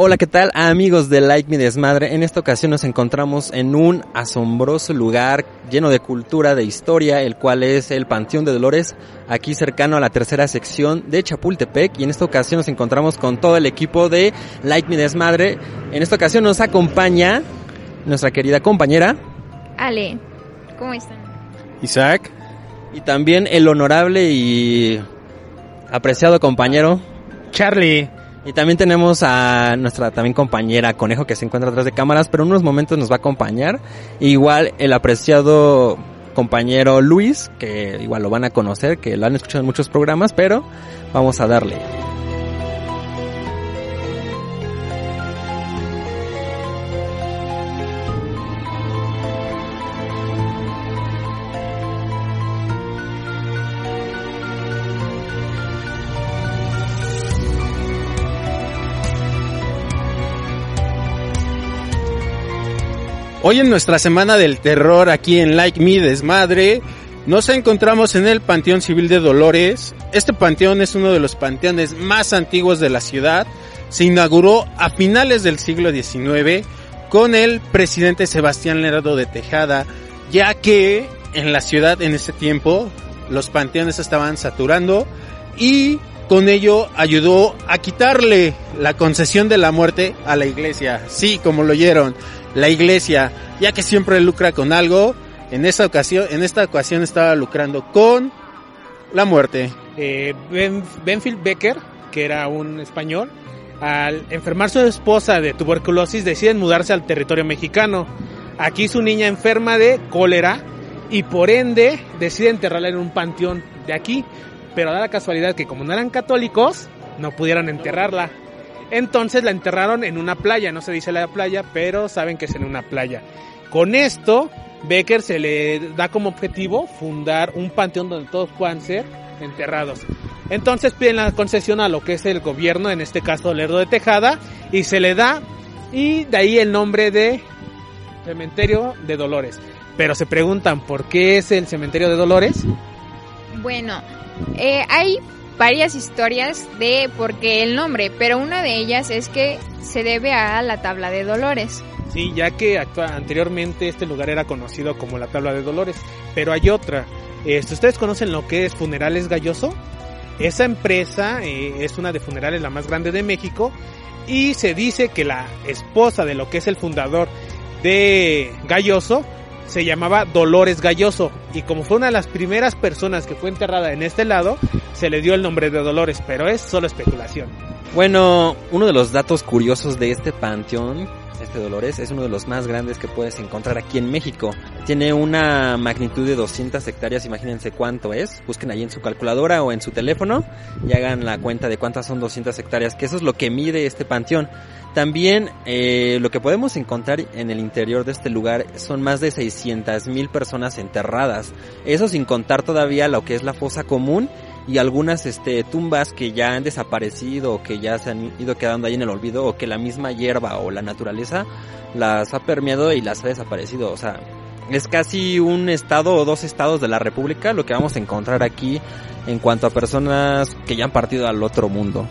Hola, ¿qué tal amigos de Like Me Desmadre? En esta ocasión nos encontramos en un asombroso lugar lleno de cultura, de historia, el cual es el Panteón de Dolores, aquí cercano a la tercera sección de Chapultepec. Y en esta ocasión nos encontramos con todo el equipo de Like Me Desmadre. En esta ocasión nos acompaña nuestra querida compañera. Ale, ¿cómo están? Isaac. Y también el honorable y apreciado compañero. Charlie. Y también tenemos a nuestra también compañera Conejo que se encuentra atrás de cámaras, pero en unos momentos nos va a acompañar. igual el apreciado compañero Luis, que igual lo van a conocer, que lo han escuchado en muchos programas, pero vamos a darle. Hoy en nuestra semana del terror aquí en Like Me Desmadre, nos encontramos en el Panteón Civil de Dolores. Este panteón es uno de los panteones más antiguos de la ciudad. Se inauguró a finales del siglo XIX con el presidente Sebastián Lerdo de Tejada, ya que en la ciudad en ese tiempo los panteones estaban saturando y con ello ayudó a quitarle la concesión de la muerte a la iglesia. Sí, como lo oyeron la iglesia, ya que siempre lucra con algo, en esta ocasión, en esta ocasión estaba lucrando con la muerte. Eh, Benfield Becker, que era un español, al enfermar su esposa de tuberculosis deciden mudarse al territorio mexicano. Aquí su niña enferma de cólera y por ende decide enterrarla en un panteón de aquí. Pero da la casualidad que como no eran católicos, no pudieron enterrarla. Entonces la enterraron en una playa, no se dice la playa, pero saben que es en una playa. Con esto, Becker se le da como objetivo fundar un panteón donde todos puedan ser enterrados. Entonces piden la concesión a lo que es el gobierno, en este caso Lerdo de Tejada, y se le da, y de ahí el nombre de Cementerio de Dolores. Pero se preguntan, ¿por qué es el Cementerio de Dolores? Bueno, eh, hay varias historias de por qué el nombre, pero una de ellas es que se debe a la tabla de Dolores. Sí, ya que anteriormente este lugar era conocido como la tabla de Dolores, pero hay otra. Este, ¿Ustedes conocen lo que es Funerales Galloso? Esa empresa eh, es una de funerales la más grande de México y se dice que la esposa de lo que es el fundador de Galloso se llamaba Dolores Galloso y como fue una de las primeras personas que fue enterrada en este lado, se le dio el nombre de Dolores, pero es solo especulación. Bueno, uno de los datos curiosos de este panteón, este Dolores, es uno de los más grandes que puedes encontrar aquí en México. Tiene una magnitud de 200 hectáreas, imagínense cuánto es. Busquen ahí en su calculadora o en su teléfono y hagan la cuenta de cuántas son 200 hectáreas, que eso es lo que mide este panteón. También eh, lo que podemos encontrar en el interior de este lugar son más de 600 mil personas enterradas. Eso sin contar todavía lo que es la fosa común y algunas este, tumbas que ya han desaparecido o que ya se han ido quedando ahí en el olvido o que la misma hierba o la naturaleza las ha permeado y las ha desaparecido. O sea, es casi un estado o dos estados de la República lo que vamos a encontrar aquí en cuanto a personas que ya han partido al otro mundo.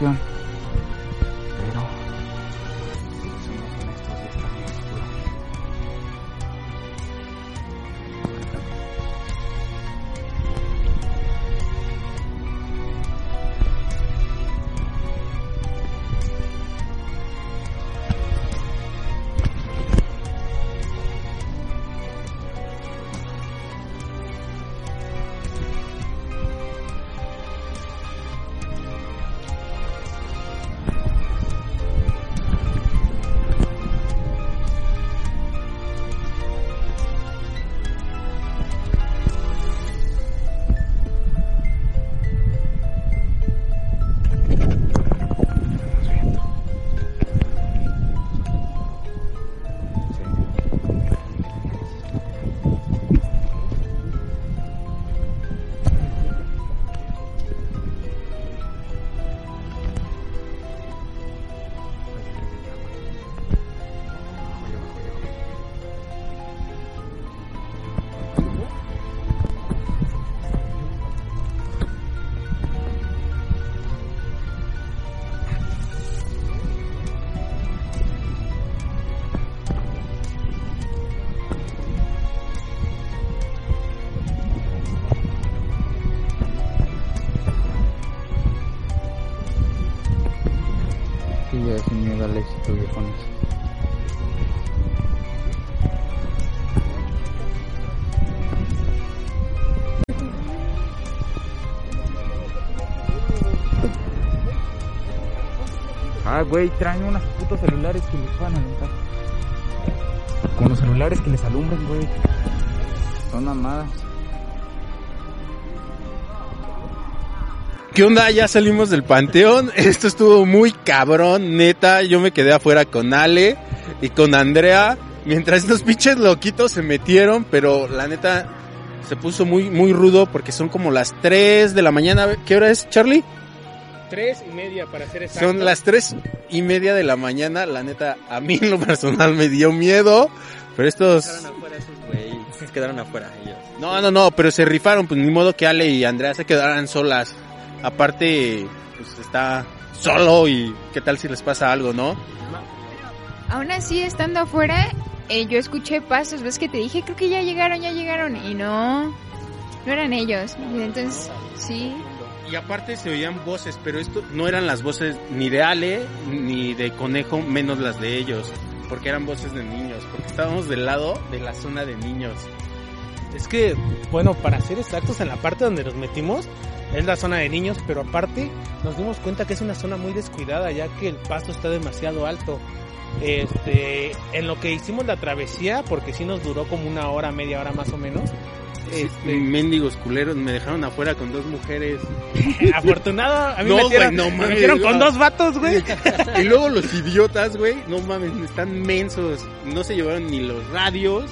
La viejones. Ah, güey, traen unos putos celulares que les van a aventar. Con los celulares que les alumbran, güey. Son mamadas. ¿Qué onda? Ya salimos del panteón. Esto estuvo muy cabrón, neta. Yo me quedé afuera con Ale y con Andrea. Mientras estos pinches loquitos se metieron, pero la neta se puso muy, muy rudo porque son como las 3 de la mañana. ¿Qué hora es, Charlie? Tres y media para ser exacto. Son las tres y media de la mañana. La neta, a mí en lo personal me dio miedo. Pero estos... Quedaron afuera esos güeyes. Se quedaron afuera ellos. No, no, no, pero se rifaron. Pues ni modo que Ale y Andrea se quedaran solas. Aparte, pues está solo y qué tal si les pasa algo, ¿no? Aún así, estando afuera, eh, yo escuché pasos. ¿Ves que te dije? Creo que ya llegaron, ya llegaron. Y no, no eran ellos. Y entonces, sí. Y aparte se oían voces, pero esto no eran las voces ni de Ale ni de Conejo, menos las de ellos, porque eran voces de niños, porque estábamos del lado de la zona de niños. Es que, bueno, para ser exactos, en la parte donde nos metimos es la zona de niños, pero aparte nos dimos cuenta que es una zona muy descuidada ya que el pasto está demasiado alto. Este, en lo que hicimos la travesía, porque sí nos duró como una hora, media hora más o menos. Este, mendigos culeros me dejaron afuera con dos mujeres. Afortunado, a mí No, me metieron, no me mames, metieron con no. dos vatos, güey. y luego los idiotas, güey, no mames, están mensos, no se llevaron ni los radios,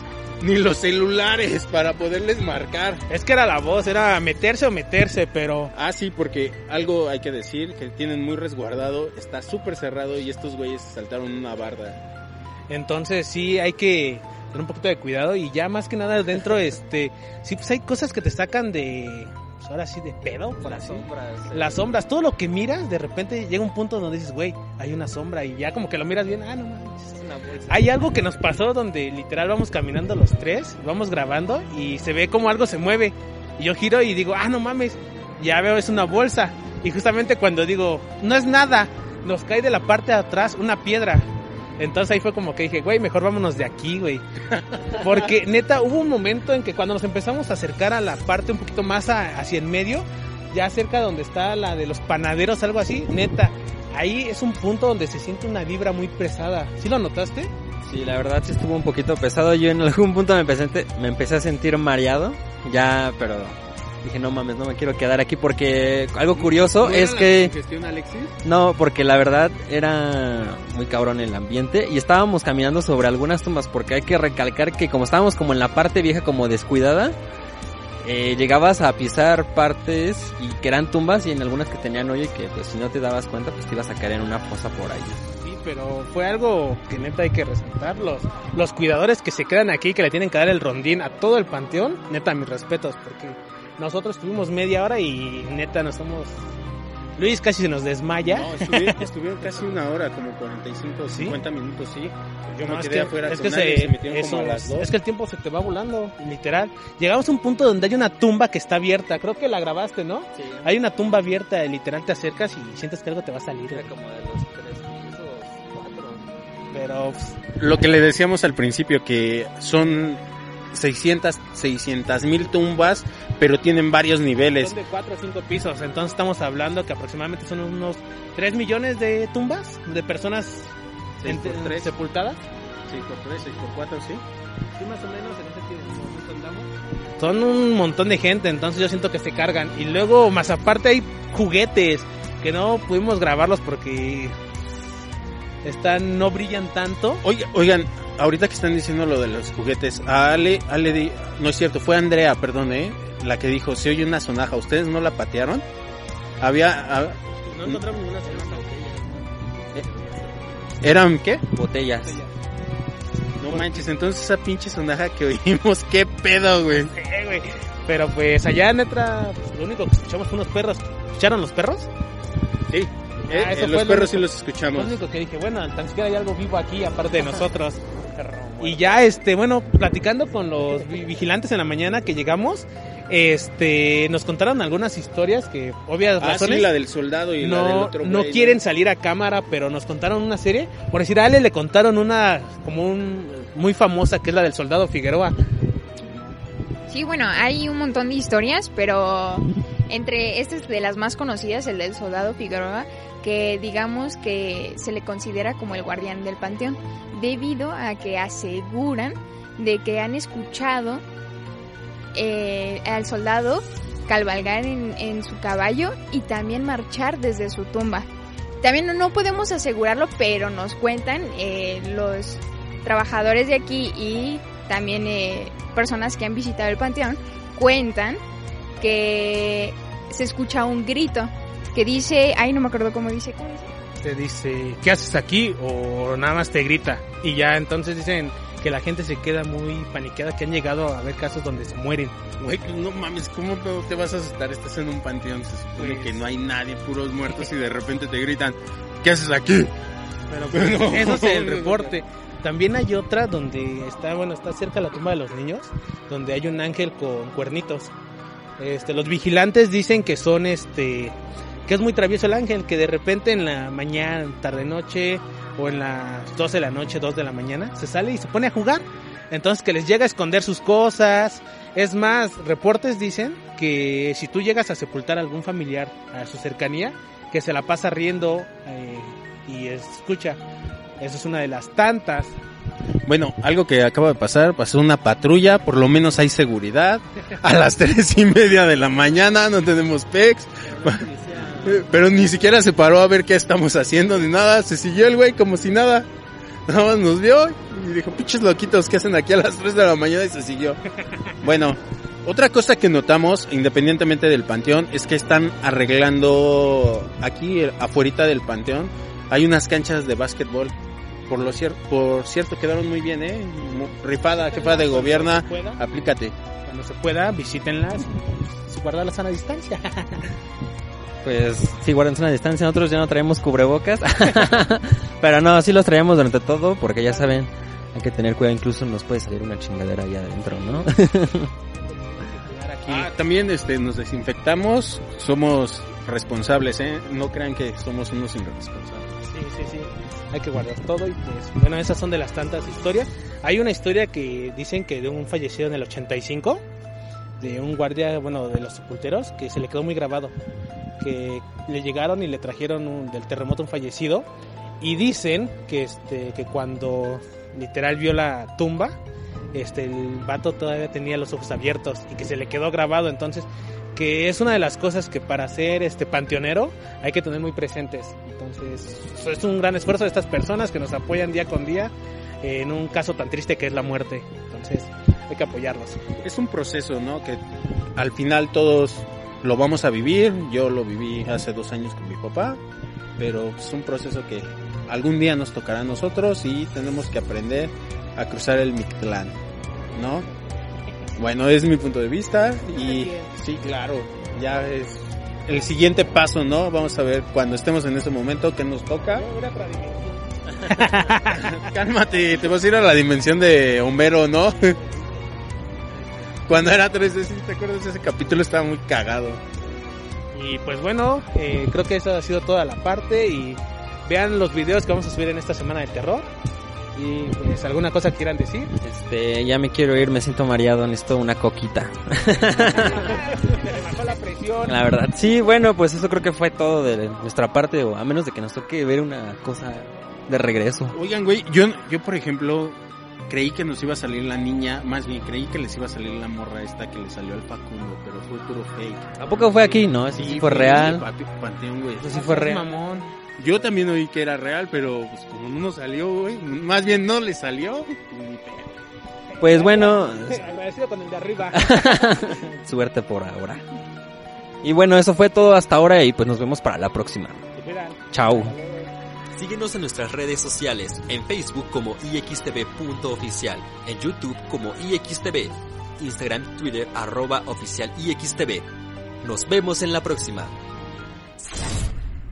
ni los celulares para poderles marcar. Es que era la voz, era meterse o meterse, pero Ah, sí, porque algo hay que decir, que tienen muy resguardado, está súper cerrado y estos güeyes saltaron una barda. entonces sí hay que tener un poquito de cuidado y ya más que nada dentro, este, sí, pues hay cosas que te sacan de, ahora sí, de pedo, por así. Las sombras, todo lo que miras, de repente llega un punto donde dices, güey, hay una sombra y ya como que lo miras bien, ah, no manches. Hay algo que nos pasó donde literal vamos caminando los tres, vamos grabando y se ve como algo se mueve. Y yo giro y digo, ah, no mames, ya veo, es una bolsa. Y justamente cuando digo, no es nada, nos cae de la parte de atrás una piedra. Entonces ahí fue como que dije, güey, mejor vámonos de aquí, güey. Porque neta, hubo un momento en que cuando nos empezamos a acercar a la parte un poquito más a- hacia en medio, ya cerca donde está la de los panaderos, algo así, neta, ahí es un punto donde se siente una vibra muy pesada. ¿Sí lo notaste? Sí, la verdad sí estuvo un poquito pesado. Yo en algún punto me empecé, me empecé a sentir mareado. Ya, pero dije, no mames, no me quiero quedar aquí porque algo curioso ¿No era es que... Alexis? No, porque la verdad era muy cabrón el ambiente y estábamos caminando sobre algunas tumbas porque hay que recalcar que como estábamos como en la parte vieja como descuidada, eh, llegabas a pisar partes y que eran tumbas y en algunas que tenían hoyo y que pues si no te dabas cuenta pues te ibas a caer en una fosa por ahí. Sí, pero fue algo que neta hay que resaltar. Los, los cuidadores que se quedan aquí, que le tienen que dar el rondín a todo el panteón, neta, mis respetos, porque nosotros tuvimos media hora y neta nos somos... Luis casi se nos desmaya. No, estuvieron, estuvieron casi una hora, como 45 o ¿Sí? 50 minutos, sí. Yo No, me es quedé que, afuera es con que nadie, se, se metieron eso- como a las dos. es que el tiempo se te va volando, literal. Llegamos a un punto donde hay una tumba que está abierta, creo que la grabaste, ¿no? Hay una tumba abierta, literal te acercas y sientes que algo te va a salir. güey. como de los tres pisos, cuatro. Pero pues, Lo que le decíamos al principio, que son 600, 600 mil tumbas, pero tienen varios niveles. son de 4 o 5 pisos, entonces estamos hablando que aproximadamente son unos 3 millones de tumbas de personas tres. sepultadas. 6 por 3, 6 por 4, sí. Sí, más o menos en ese tiempo andamos. Son un montón de gente, entonces yo siento que se cargan. Y luego, más aparte, hay juguetes que no pudimos grabarlos porque están no brillan tanto. Oiga- Oigan, ahorita que están diciendo lo de los juguetes, a Ale, Ale di- no es cierto, fue Andrea, perdón, ¿eh? La que dijo, se oye una sonaja, ¿ustedes no la patearon? Había, No encontramos ninguna sonaja. ¿eran qué? Botellas. No manches, entonces esa pinche sonaja que oímos, qué pedo, güey. Eh, güey. Pero pues allá en Netra, pues, lo único que escuchamos fue unos perros. ¿Escucharon los perros? Sí, eh, Ah, eso eh, fue los lo perros sí los Lo escuchamos. único que dije, bueno, tan siquiera hay algo vivo aquí aparte de nosotros. Y ya, este, bueno, platicando con los vi- vigilantes en la mañana que llegamos, este, nos contaron algunas historias que, obvias Ah, sí, razones, la del soldado y la del no, otro no güey, quieren salir a cámara, pero nos contaron una serie. Por decir, a Ale le contaron una, como un, muy famosa, que es la del soldado Figueroa. Sí, bueno, hay un montón de historias, pero entre estas de las más conocidas, el del soldado Figueroa, que digamos que se le considera como el guardián del panteón, debido a que aseguran de que han escuchado eh, al soldado cabalgar en, su caballo y también marchar desde su tumba. También no- no podemos asegurarlo, pero nos cuentan eh, los trabajadores de aquí y también eh, personas que han visitado el panteón cuentan que se escucha un grito que dice, ay no me acuerdo cómo dice, ¿cómo dice? Te dice, ¿qué haces aquí? O nada más te grita. Y ya entonces dicen que la gente se queda muy paniqueada, que han llegado a ver casos donde se mueren. Güey, pues no mames, ¿cómo te- te vas a asustar? Estás en un panteón, se supone Pues- que no hay nadie, puros muertos y de repente te gritan, ¿qué haces aquí? Pero pues, No. eso es el reporte. También hay otra donde está, bueno, está cerca la tumba de los niños, donde hay un ángel con cuernitos. Este, los vigilantes dicen que son este, que es muy travieso el ángel, que de repente en la mañana, tarde noche, o en las 12 de la noche, 2 de la mañana, se sale y se pone a jugar. Entonces que les llega a esconder sus cosas. Es más, reportes dicen que si tú llegas a sepultar a algún familiar a su cercanía, que se la pasa riendo eh, y escucha. Esa es una de las tantas. Bueno, algo que acaba de pasar, pasó una patrulla, por lo menos hay seguridad. A las tres y media de la mañana no tenemos PEX. Pero ni siquiera se paró a ver qué estamos haciendo ni nada. Se siguió el güey como si nada. Nada más nos vio y dijo, pinches loquitos, ¿qué hacen aquí a las 3 de la mañana? Y se siguió. Bueno, otra cosa que notamos, independientemente del panteón, es que están arreglando aquí, afuera del panteón, hay unas canchas de básquetbol. Por lo cierto, por cierto, quedaron muy bien, eh. Rifada, jefa de gobierno, se pueda, aplícate. Cuando se pueda, visítenlas. y Guardar la sana distancia. Pues sí, guarden una distancia. Nosotros ya no traemos cubrebocas. Pero no, sí los traíamos durante todo porque ya saben, hay que tener cuidado. Incluso nos puede salir una chingadera ahí adentro, ¿no? Ah, también este, nos desinfectamos, somos responsables, eh. No crean que somos unos irresponsables. Sí, sí, sí. Hay que guardar todo y pues bueno, esas son de las tantas historias. Hay una historia que dicen que de un fallecido en el 85, de un guardia, bueno, de los sepulteros, que se le quedó muy grabado, que le llegaron y le trajeron un- del terremoto un fallecido y dicen que este que cuando literal vio la tumba, este el vato todavía tenía los ojos abiertos y que se le quedó grabado, entonces que es una de las cosas que para ser este panteonero hay que tener muy presentes. Entonces, es un gran esfuerzo de estas personas que nos apoyan día con día en un caso tan triste que es la muerte. Entonces, hay que apoyarlos. Es un proceso, ¿no? Que al final todos lo vamos a vivir. Yo lo viví hace dos años con mi papá, pero es un proceso que algún día nos tocará a nosotros y tenemos que aprender a cruzar el Mictlán, ¿no? Bueno, es mi punto de vista y sí, claro, ya es el siguiente paso, ¿no? Vamos a ver cuando estemos en ese momento que nos toca. Cálmate, te vas a ir a la dimensión de Homero, ¿no? Cuando era 3D, ¿sí te acuerdas? Ese capítulo estaba muy cagado. Y pues bueno, eh, creo que esa ha sido toda la parte y vean los videos que vamos a subir en esta semana de terror. Y pues alguna cosa que quieran decir. Este, ya me quiero ir, me siento mareado, necesito una coquita. Bajó la presión. La verdad, sí, bueno, pues eso creo que fue todo de nuestra parte, o a menos de que nos toque ver una cosa de regreso. Oigan, güey, yo, yo por ejemplo creí que nos iba a salir la niña, más bien creí que les iba a salir la morra esta que le salió al Facundo, pero fue puro fake. ¿Tampoco fue aquí? No, eso sí, fue real. Panteón, güey. Eso sí fue real. Mamón. Yo también oí que era real, pero pues como no nos salió, güey, más bien no le salió. ni. Pues bueno, Agradecido con el de arriba. suerte por ahora. Y bueno, eso fue todo hasta ahora y pues nos vemos para la próxima. Chao. Síguenos en nuestras redes sociales, en Facebook como ixtv.oficial, en YouTube como ixtv, Instagram y Twitter arroba oficial ixtv. Nos vemos en la próxima.